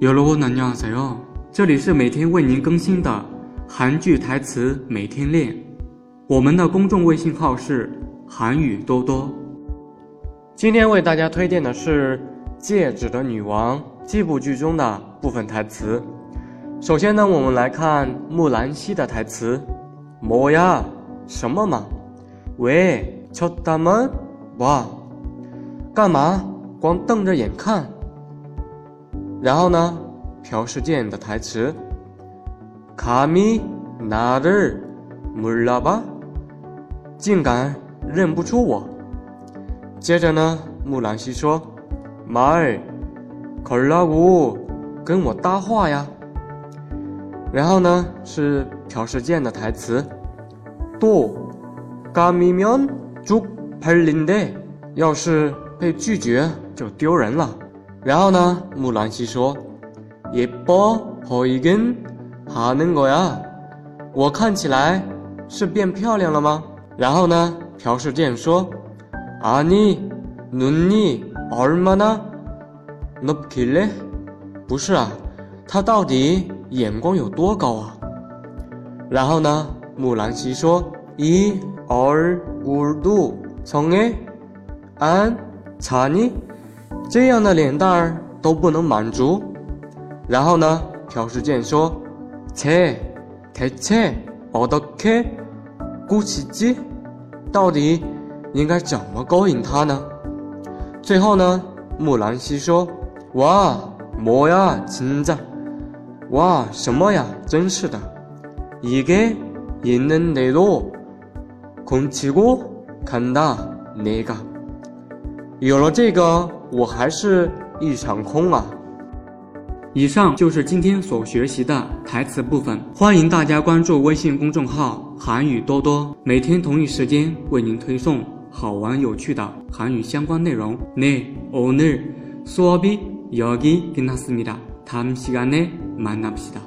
여러분안녕하세요，这里是每天为您更新的韩剧台词每天练。我们的公众微信号是韩语多多。今天为大家推荐的是《戒指的女王》这部剧中的部分台词。首先呢，我们来看木兰熙的台词：“么呀，什么嘛？喂，敲大门，哇，干嘛？光瞪着眼看？” 然后呢，朴世健的台词：“卡米나를몰라 봐， 竟敢认不出我。”接着呢，木兰熙说：“말可拉고跟我搭话呀。”然后呢，是朴世健的台词：“또감이면쪽팔린 데， 要是被拒绝就丢人了。” 然后呢，木兰熙说：“예뻐보이긴하는거 야， 我看起来是变漂亮了吗？”然后呢，朴世健说：“아니눈이얼마나높길 래？ 不是啊，他到底？”眼光有多高啊！然后呢，木兰熙说：“이얼굴도성에안차 니？ 这样的脸蛋儿都不能满足。”然后呢，朴世健说：“切，대체어떻게꾸시 지？ 到底应该怎么勾引他呢？”最后呢，木兰熙说：“哇，뭐야진 짜。 ”哇，什么呀？真是的！이게있는데도공치고간다내 가。 有了这个， 我还是一场空啊！以上就是今天所学习的台词部分，欢迎大家关注微信公众号“韩语多多”，每天同一时间为您推送好玩有趣的韩语相关内容。네오늘수업이여기끝났습니다 다음 시간에 만납시다.